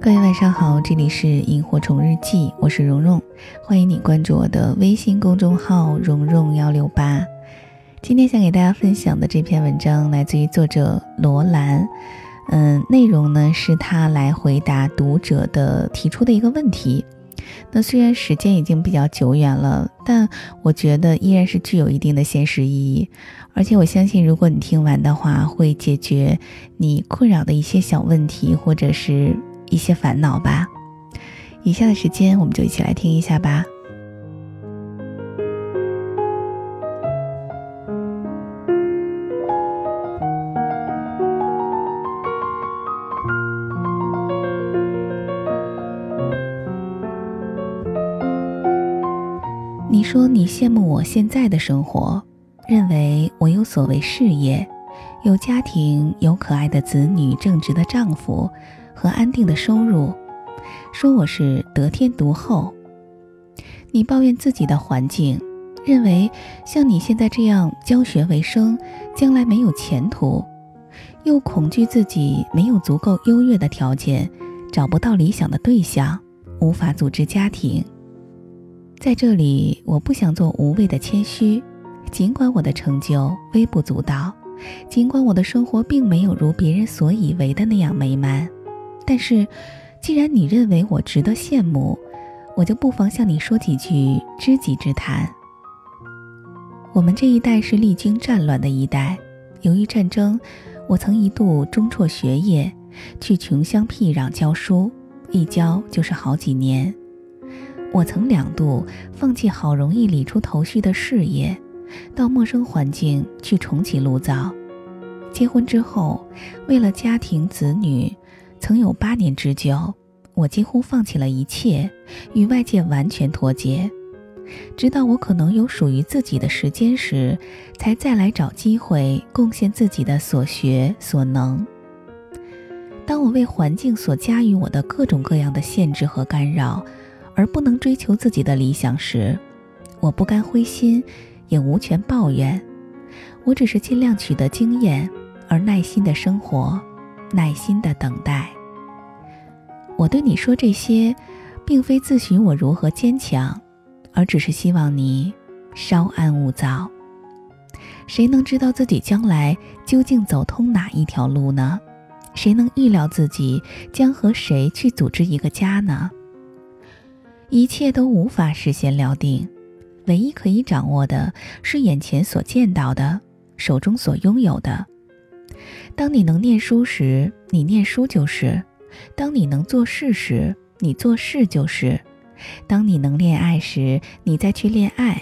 各位晚上好，这里是萤火虫日记，我是蓉蓉，欢迎你关注我的微信公众号蓉蓉幺六八。今天想给大家分享的这篇文章来自于作者罗兰，嗯，内容呢是他来回答读者的提出的一个问题。那虽然时间已经比较久远了，但我觉得依然是具有一定的现实意义。而且我相信，如果你听完的话，会解决你困扰的一些小问题，或者是。一些烦恼吧。以下的时间，我们就一起来听一下吧。你说你羡慕我现在的生活，认为我有所谓事业，有家庭，有可爱的子女，正直的丈夫。和安定的收入，说我是得天独厚。你抱怨自己的环境，认为像你现在这样教学为生，将来没有前途，又恐惧自己没有足够优越的条件，找不到理想的对象，无法组织家庭。在这里，我不想做无谓的谦虚，尽管我的成就微不足道，尽管我的生活并没有如别人所以为的那样美满。但是，既然你认为我值得羡慕，我就不妨向你说几句知己之谈。我们这一代是历经战乱的一代，由于战争，我曾一度中辍学业，去穷乡僻壤教书，一教就是好几年。我曾两度放弃好容易理出头绪的事业，到陌生环境去重启炉灶。结婚之后，为了家庭子女。曾有八年之久，我几乎放弃了一切，与外界完全脱节，直到我可能有属于自己的时间时，才再来找机会贡献自己的所学所能。当我为环境所加于我的各种各样的限制和干扰，而不能追求自己的理想时，我不甘灰心，也无权抱怨。我只是尽量取得经验，而耐心的生活。耐心的等待。我对你说这些，并非自诩我如何坚强，而只是希望你稍安勿躁。谁能知道自己将来究竟走通哪一条路呢？谁能预料自己将和谁去组织一个家呢？一切都无法事先料定，唯一可以掌握的是眼前所见到的，手中所拥有的。当你能念书时，你念书就是；当你能做事时，你做事就是；当你能恋爱时，你再去恋爱；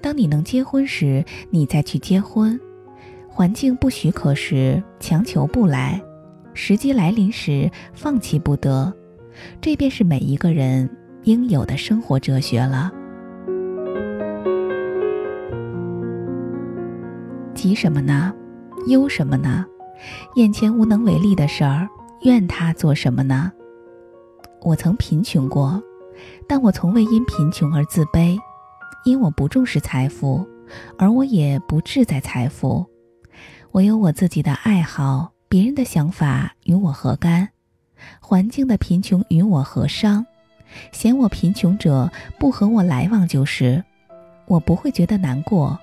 当你能结婚时，你再去结婚。环境不许可时，强求不来；时机来临时，放弃不得。这便是每一个人应有的生活哲学了。急什么呢？忧什么呢？眼前无能为力的事儿，怨他做什么呢？我曾贫穷过，但我从未因贫穷而自卑，因我不重视财富，而我也不志在财富。我有我自己的爱好，别人的想法与我何干？环境的贫穷与我何伤？嫌我贫穷者不和我来往就是，我不会觉得难过。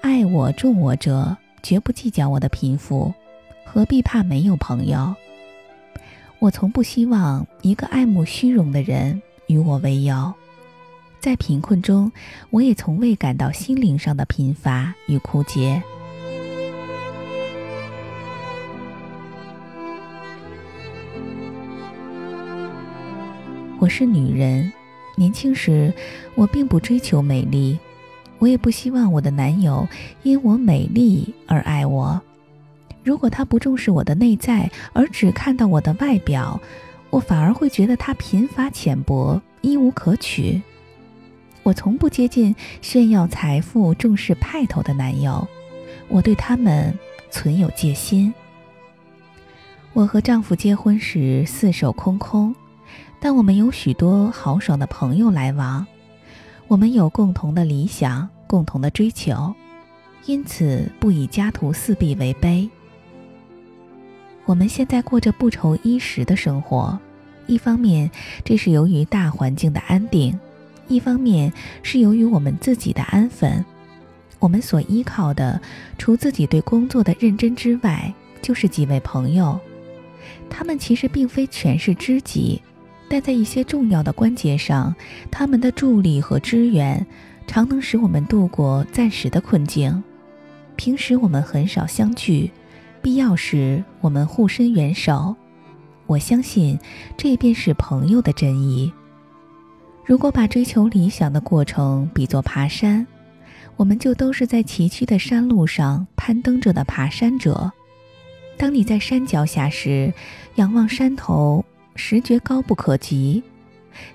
爱我重我者绝不计较我的贫富。何必怕没有朋友？我从不希望一个爱慕虚荣的人与我为友。在贫困中，我也从未感到心灵上的贫乏与枯竭。我是女人，年轻时我并不追求美丽，我也不希望我的男友因我美丽而爱我。如果他不重视我的内在，而只看到我的外表，我反而会觉得他贫乏浅薄，一无可取。我从不接近炫耀财富、重视派头的男友，我对他们存有戒心。我和丈夫结婚时四手空空，但我们有许多豪爽的朋友来往，我们有共同的理想、共同的追求，因此不以家徒四壁为悲。我们现在过着不愁衣食的生活，一方面，这是由于大环境的安定；一方面是由于我们自己的安分。我们所依靠的，除自己对工作的认真之外，就是几位朋友。他们其实并非全是知己，但在一些重要的关节上，他们的助力和支援，常能使我们度过暂时的困境。平时我们很少相聚，必要时我们互伸援手。我相信，这便是朋友的真意。如果把追求理想的过程比作爬山，我们就都是在崎岖的山路上攀登着的爬山者。当你在山脚下时，仰望山头，实觉高不可及；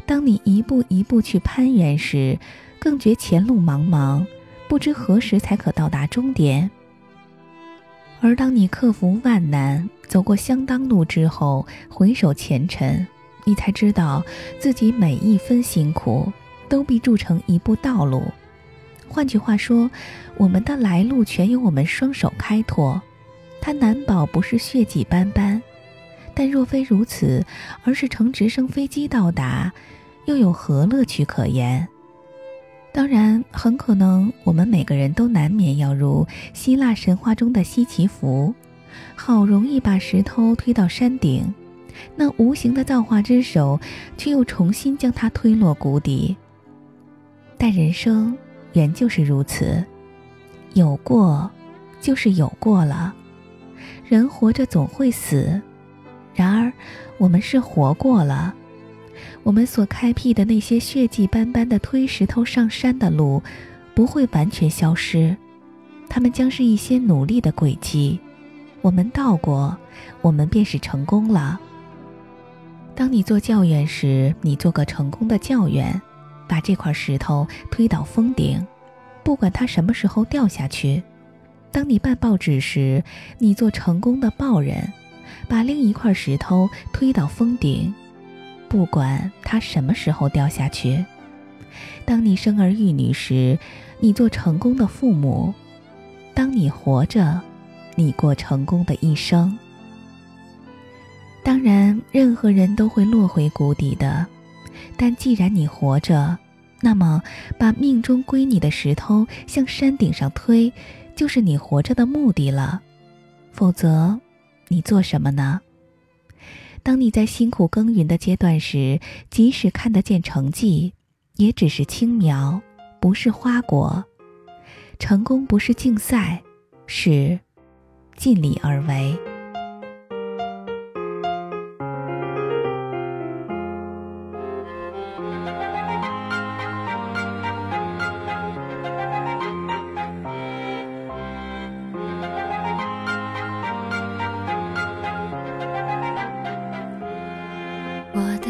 当你一步一步去攀援时，更觉前路茫茫，不知何时才可到达终点。而当你克服万难，走过相当路之后，回首前尘，你才知道自己每一分辛苦都必铸成一步道路。换句话说，我们的来路全由我们双手开拓，它难保不是血迹斑斑。但若非如此，而是乘直升飞机到达，又有何乐趣可言？当然，很可能我们每个人都难免要如希腊神话中的西奇福，好容易把石头推到山顶，那无形的造化之手却又重新将它推落谷底。但人生原就是如此，有过就是有过了。人活着总会死，然而我们是活过了。我们所开辟的那些血迹斑斑的推石头上山的路，不会完全消失，它们将是一些努力的轨迹。我们到过，我们便是成功了。当你做教员时，你做个成功的教员，把这块石头推到峰顶，不管它什么时候掉下去；当你办报纸时，你做成功的报人，把另一块石头推到峰顶。不管它什么时候掉下去，当你生儿育女时，你做成功的父母；当你活着，你过成功的一生。当然，任何人都会落回谷底的，但既然你活着，那么把命中归你的石头向山顶上推，就是你活着的目的了。否则，你做什么呢？当你在辛苦耕耘的阶段时，即使看得见成绩，也只是青苗，不是花果。成功不是竞赛，是尽力而为。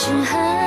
是海。